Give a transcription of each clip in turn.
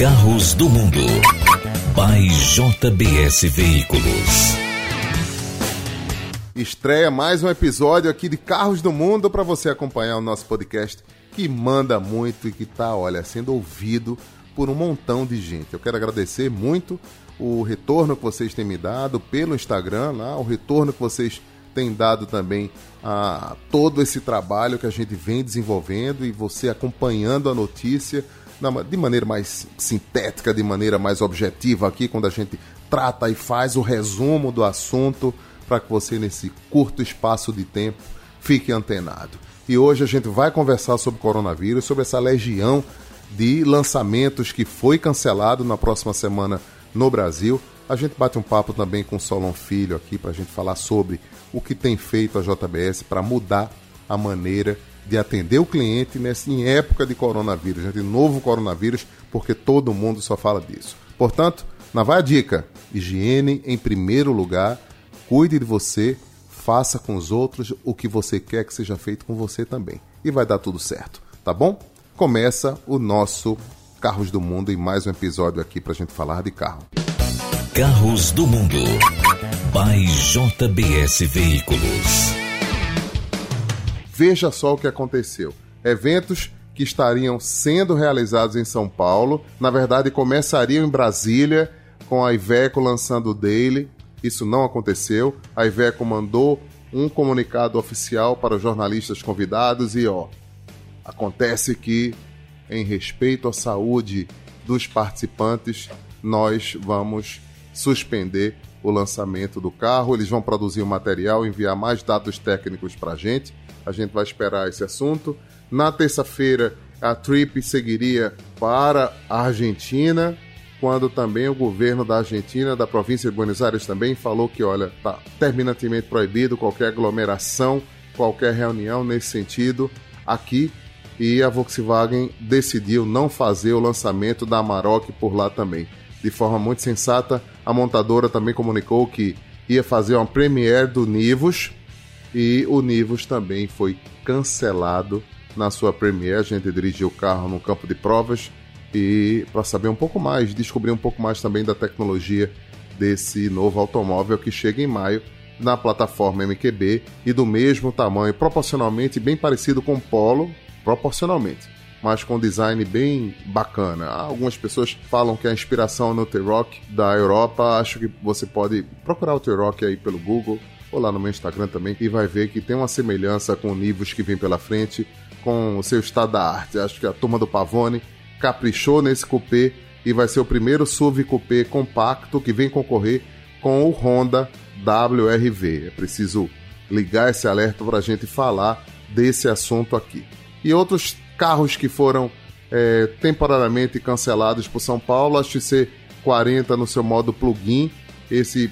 Carros do Mundo. By JBS Veículos. Estreia mais um episódio aqui de Carros do Mundo para você acompanhar o nosso podcast que manda muito e que tá, olha, sendo ouvido por um montão de gente. Eu quero agradecer muito o retorno que vocês têm me dado pelo Instagram, lá, o retorno que vocês têm dado também a todo esse trabalho que a gente vem desenvolvendo e você acompanhando a notícia de maneira mais sintética, de maneira mais objetiva aqui, quando a gente trata e faz o resumo do assunto para que você, nesse curto espaço de tempo, fique antenado. E hoje a gente vai conversar sobre coronavírus, sobre essa legião de lançamentos que foi cancelado na próxima semana no Brasil. A gente bate um papo também com o Solon Filho aqui para a gente falar sobre o que tem feito a JBS para mudar a maneira de atender o cliente nessa, em época de coronavírus, né, de novo coronavírus, porque todo mundo só fala disso. Portanto, na vai a dica: higiene em primeiro lugar, cuide de você, faça com os outros o que você quer que seja feito com você também. E vai dar tudo certo, tá bom? Começa o nosso Carros do Mundo e mais um episódio aqui para a gente falar de carro. Carros do Mundo. By JBS Veículos. Veja só o que aconteceu. Eventos que estariam sendo realizados em São Paulo, na verdade começariam em Brasília, com a Iveco lançando o Daily. Isso não aconteceu. A Iveco mandou um comunicado oficial para os jornalistas convidados e ó, acontece que em respeito à saúde dos participantes, nós vamos suspender o lançamento do carro. Eles vão produzir o material, enviar mais dados técnicos para a gente. A gente vai esperar esse assunto. Na terça-feira, a trip seguiria para a Argentina, quando também o governo da Argentina, da província de Buenos Aires, também falou que, olha, está terminantemente proibido qualquer aglomeração, qualquer reunião nesse sentido aqui e a Volkswagen decidiu não fazer o lançamento da Amarok por lá também. De forma muito sensata, a montadora também comunicou que ia fazer uma premiere do Nivus e o Nivus também foi cancelado na sua premiere. A gente dirigiu o carro no campo de provas e para saber um pouco mais, descobrir um pouco mais também da tecnologia desse novo automóvel que chega em maio na plataforma MQB e do mesmo tamanho, proporcionalmente bem parecido com o Polo, proporcionalmente, mas com design bem bacana. Algumas pessoas falam que a inspiração no T-Rock da Europa, acho que você pode procurar o T-Rock aí pelo Google ou lá no meu Instagram também e vai ver que tem uma semelhança com o Nivus que vem pela frente, com o seu estado da arte. Acho que a turma do Pavone caprichou nesse coupé e vai ser o primeiro SUV coupé compacto que vem concorrer com o Honda WRV. É preciso ligar esse alerta para a gente falar desse assunto aqui e outros carros que foram é, temporariamente cancelados por São Paulo. A XC40 no seu modo plug-in. Esse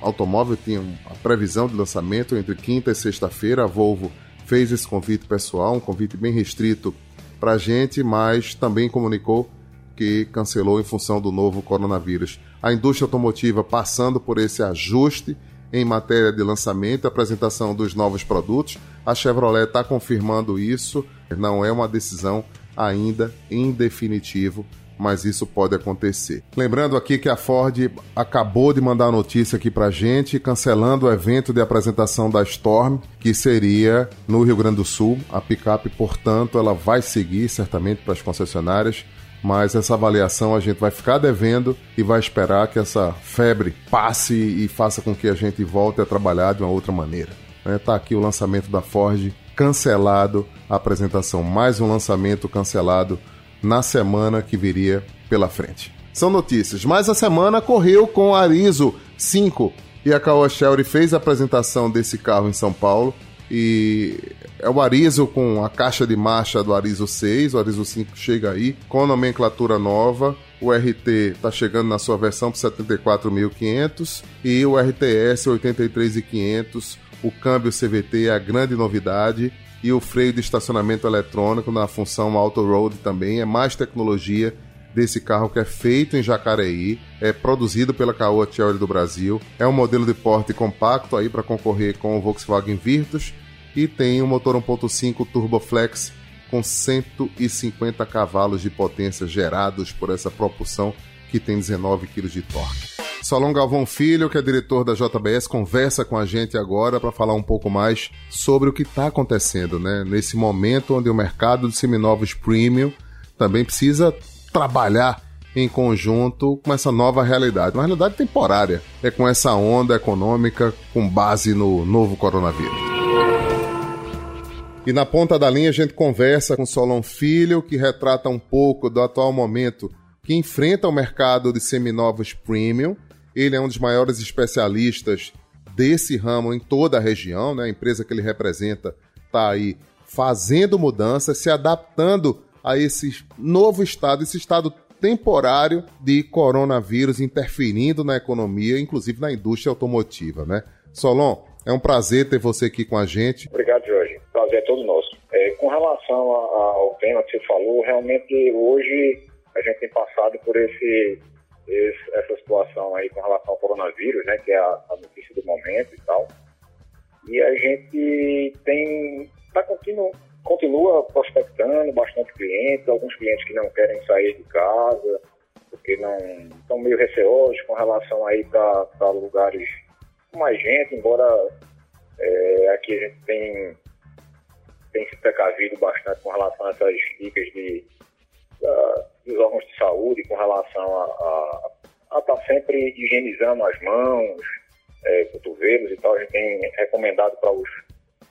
automóvel tinha a previsão de lançamento entre quinta e sexta-feira. A Volvo fez esse convite pessoal, um convite bem restrito para a gente, mas também comunicou que cancelou em função do novo coronavírus. A indústria automotiva passando por esse ajuste em matéria de lançamento e apresentação dos novos produtos. A Chevrolet está confirmando isso. Não é uma decisão ainda em definitivo, mas isso pode acontecer. Lembrando aqui que a Ford acabou de mandar notícia aqui para gente, cancelando o evento de apresentação da Storm, que seria no Rio Grande do Sul. A picape, portanto, ela vai seguir certamente para as concessionárias mas essa avaliação a gente vai ficar devendo e vai esperar que essa febre passe e faça com que a gente volte a trabalhar de uma outra maneira. Está né? Aqui o lançamento da Ford cancelado, a apresentação, mais um lançamento cancelado na semana que viria pela frente. São notícias, mas a semana correu com a Arizo 5 e a Caoa Shelby fez a apresentação desse carro em São Paulo e é o Arizo com a caixa de marcha do Arizo 6, o Arizo 5 chega aí, com nomenclatura nova. O RT está chegando na sua versão para 74.500 e o RTS 83.500. O câmbio CVT é a grande novidade e o freio de estacionamento eletrônico na função Auto Road também é mais tecnologia desse carro que é feito em Jacareí, é produzido pela Caoa Chery do Brasil, é um modelo de porte compacto aí para concorrer com o Volkswagen Virtus e tem um motor 1.5 Turboflex com 150 cavalos de potência gerados por essa propulsão que tem 19 kg de torque. Solon Galvão Filho, que é diretor da JBS, conversa com a gente agora para falar um pouco mais sobre o que está acontecendo, né? Nesse momento onde o mercado de seminovos premium também precisa trabalhar em conjunto com essa nova realidade, uma realidade temporária, é com essa onda econômica com base no novo coronavírus. E na ponta da linha a gente conversa com Solon Filho, que retrata um pouco do atual momento que enfrenta o mercado de seminovos premium. Ele é um dos maiores especialistas desse ramo em toda a região, né? A empresa que ele representa está aí fazendo mudanças, se adaptando a esse novo estado, esse estado temporário de coronavírus interferindo na economia, inclusive na indústria automotiva, né? Solon, é um prazer ter você aqui com a gente. Obrigado, Jorge. Prazer é todo nosso. É, com relação ao tema que você falou, realmente hoje a gente tem passado por esse, esse, essa situação aí com relação ao coronavírus, né, que é a, a notícia do momento e tal. E a gente tem tá continu, continua prospectando bastante clientes, alguns clientes que não querem sair de casa, porque não estão meio receosos com relação aí para lugares com mais gente, embora é, aqui a gente tem, tem se precavido bastante com relação a essas dicas de, da, dos órgãos de saúde, com relação a estar tá sempre higienizando as mãos, é, cotovelos e tal. A gente tem recomendado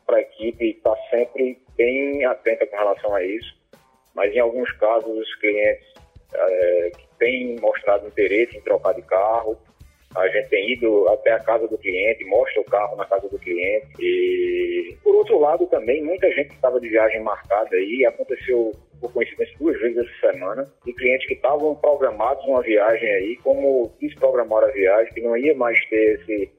para a equipe estar tá sempre bem atenta com relação a isso, mas em alguns casos os clientes é, que têm mostrado interesse em trocar de carro, a gente tem ido até a casa do cliente, mostra o carro na casa do cliente. E, lado, também, muita gente estava de viagem marcada aí, aconteceu, por coincidência, duas vezes essa semana, e clientes que estavam programados uma viagem aí, como desprogramaram a viagem, que não ia mais ter esse,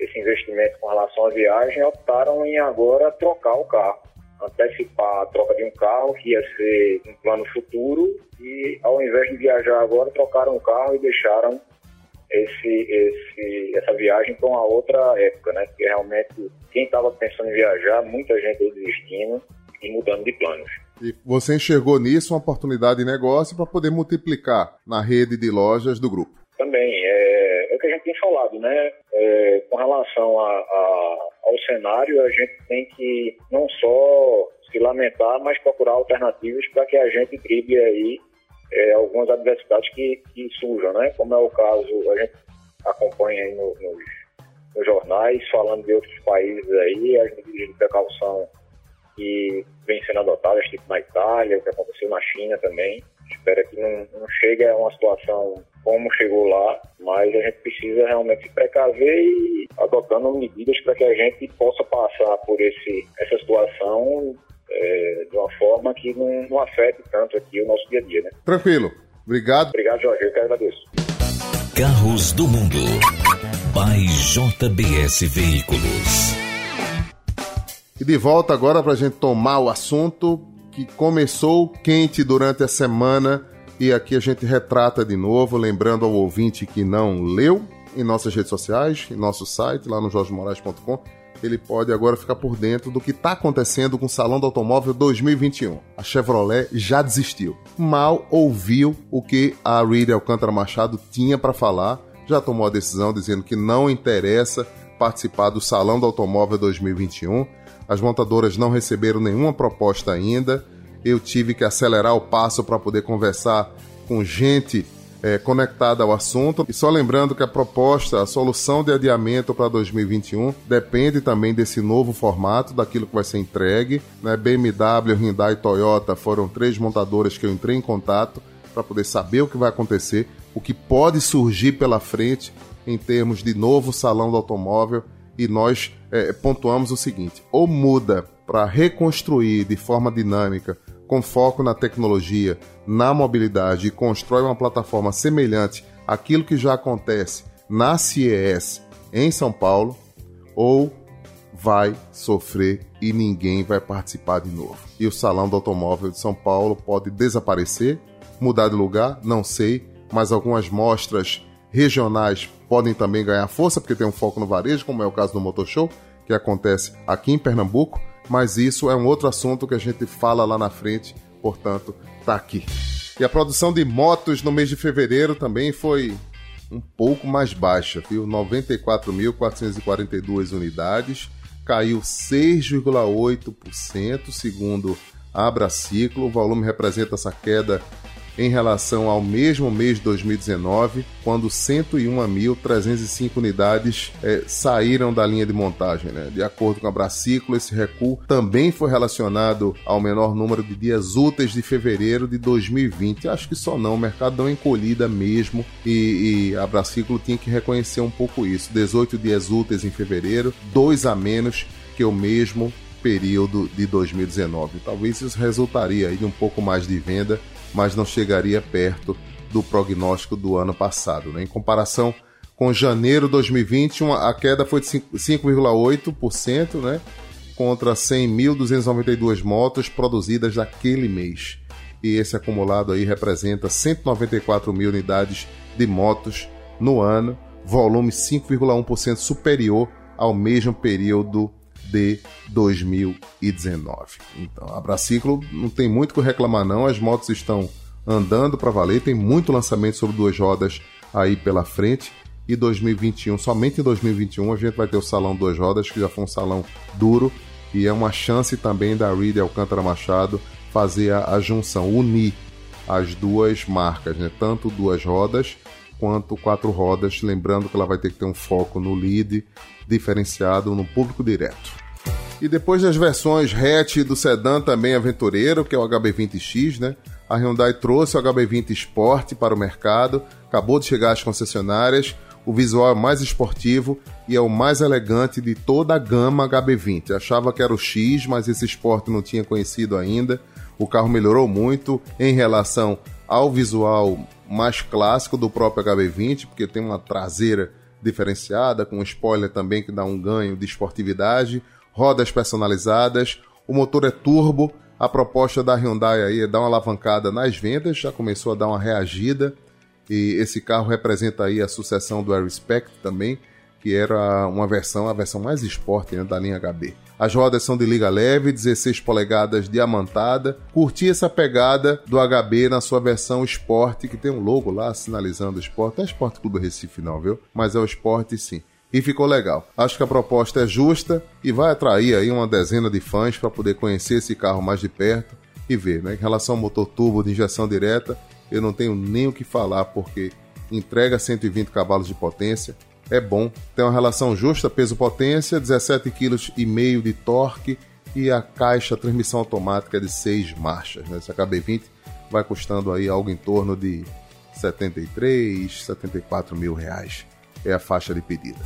esse investimento com relação à viagem, optaram em agora trocar o carro antecipar a troca de um carro que ia ser um plano futuro e ao invés de viajar agora trocaram o carro e deixaram esse, esse, essa viagem para uma outra época, né? Porque realmente quem estava pensando em viajar, muita gente desistindo e mudando de planos. E você enxergou nisso uma oportunidade de negócio para poder multiplicar na rede de lojas do grupo? Também, é, é o que a gente tem falado, né? É, com relação a, a, ao cenário, a gente tem que não só se lamentar, mas procurar alternativas para que a gente drible aí é, algumas adversidades que, que surjam, né? Como é o caso, a gente acompanha aí no, nos, nos, jornais, falando de outros países aí, as medidas de precaução que vêm sendo adotadas, tipo na Itália, o que aconteceu na China também. Espero que não, não chegue a uma situação como chegou lá, mas a gente precisa realmente se precaver e adotando medidas para que a gente possa passar por esse, essa situação é, de uma forma que não, não afete tanto aqui o nosso dia a dia, né? Tranquilo. Obrigado. Obrigado, Jorge. Eu que agradeço. Carros do Mundo. By JBS Veículos. E de volta agora para a gente tomar o assunto que começou quente durante a semana e aqui a gente retrata de novo, lembrando ao ouvinte que não leu em nossas redes sociais, em nosso site, lá no jorgemoraes.com, ele pode agora ficar por dentro do que está acontecendo com o Salão do Automóvel 2021. A Chevrolet já desistiu. Mal ouviu o que a Reed Alcântara Machado tinha para falar, já tomou a decisão dizendo que não interessa participar do Salão do Automóvel 2021. As montadoras não receberam nenhuma proposta ainda. Eu tive que acelerar o passo para poder conversar com gente é, conectada ao assunto. E só lembrando que a proposta, a solução de adiamento para 2021 depende também desse novo formato, daquilo que vai ser entregue. Né? BMW, Hyundai e Toyota foram três montadoras que eu entrei em contato para poder saber o que vai acontecer, o que pode surgir pela frente em termos de novo salão do automóvel. E nós é, pontuamos o seguinte: ou muda para reconstruir de forma dinâmica com foco na tecnologia, na mobilidade e constrói uma plataforma semelhante àquilo que já acontece na CES em São Paulo, ou vai sofrer e ninguém vai participar de novo. E o Salão do Automóvel de São Paulo pode desaparecer, mudar de lugar, não sei, mas algumas mostras regionais podem também ganhar força, porque tem um foco no varejo, como é o caso do Motor Show, que acontece aqui em Pernambuco, mas isso é um outro assunto que a gente fala lá na frente, portanto, tá aqui. E a produção de motos no mês de fevereiro também foi um pouco mais baixa, viu? 94.442 unidades, caiu 6,8%, segundo a Abraciclo. O volume representa essa queda em relação ao mesmo mês de 2019, quando 101.305 unidades é, saíram da linha de montagem. Né? De acordo com a Braciclo, esse recuo também foi relacionado ao menor número de dias úteis de fevereiro de 2020. Acho que só não, o mercado deu uma encolhida mesmo e, e a Braciclo tinha que reconhecer um pouco isso. 18 dias úteis em fevereiro, dois a menos que o mesmo período de 2019. Talvez isso resultaria de um pouco mais de venda mas não chegaria perto do prognóstico do ano passado. Né? Em comparação com janeiro de 2020, uma, a queda foi de 5,8%, né? contra 100.292 motos produzidas naquele mês. E esse acumulado aí representa 194 mil unidades de motos no ano, volume 5,1% superior ao mesmo período de 2019. Então, a Braciclo não tem muito que reclamar não, as motos estão andando para valer, tem muito lançamento sobre duas rodas aí pela frente. E 2021, somente em 2021 a gente vai ter o salão duas rodas, que já foi um salão duro e é uma chance também da Reed Alcântara Machado fazer a, a junção, unir as duas marcas, né? tanto duas rodas quanto quatro rodas, lembrando que ela vai ter que ter um foco no lead diferenciado no público direto. E depois das versões hatch do sedã também aventureiro, que é o HB20X, né? A Hyundai trouxe o HB20 Sport para o mercado, acabou de chegar às concessionárias. O visual é mais esportivo e é o mais elegante de toda a gama HB20. Achava que era o X, mas esse Sport não tinha conhecido ainda. O carro melhorou muito em relação ao visual mais clássico do próprio HB20, porque tem uma traseira diferenciada, com spoiler também que dá um ganho de esportividade, rodas personalizadas, o motor é turbo, a proposta da Hyundai aí é dar uma alavancada nas vendas, já começou a dar uma reagida, e esse carro representa aí a sucessão do Airspect também, que era uma versão, a versão mais esporte né, da linha HB. As rodas são de liga leve, 16 polegadas diamantada. Curti essa pegada do HB na sua versão Sport, que tem um logo lá sinalizando o Sport. É Sport Clube Recife não, viu? Mas é o Sport sim. E ficou legal. Acho que a proposta é justa e vai atrair aí uma dezena de fãs para poder conhecer esse carro mais de perto e ver, né? Em relação ao motor turbo de injeção direta, eu não tenho nem o que falar porque entrega 120 cavalos de potência, é bom. Tem uma relação justa peso-potência, 17,5 kg de torque e a caixa transmissão automática de 6 marchas. Né? Esse HB20 vai custando aí algo em torno de 73, 74 mil reais. É a faixa de pedida.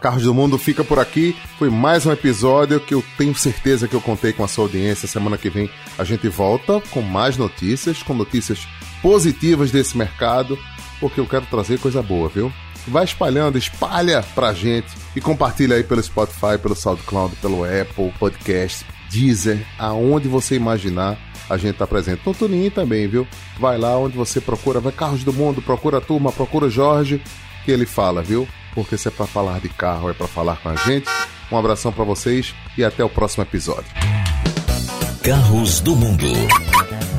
Carros do Mundo fica por aqui. Foi mais um episódio que eu tenho certeza que eu contei com a sua audiência. Semana que vem a gente volta com mais notícias, com notícias positivas desse mercado, porque eu quero trazer coisa boa, viu? Vai espalhando, espalha pra gente e compartilha aí pelo Spotify, pelo SoundCloud, pelo Apple Podcast, Deezer, aonde você imaginar a gente tá presente. No Tunin também, viu? Vai lá onde você procura, vai Carros do Mundo, procura a turma, procura o Jorge, que ele fala, viu? Porque se é pra falar de carro, é pra falar com a gente. Um abração para vocês e até o próximo episódio. Carros do Mundo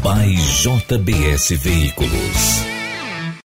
by JBS Veículos.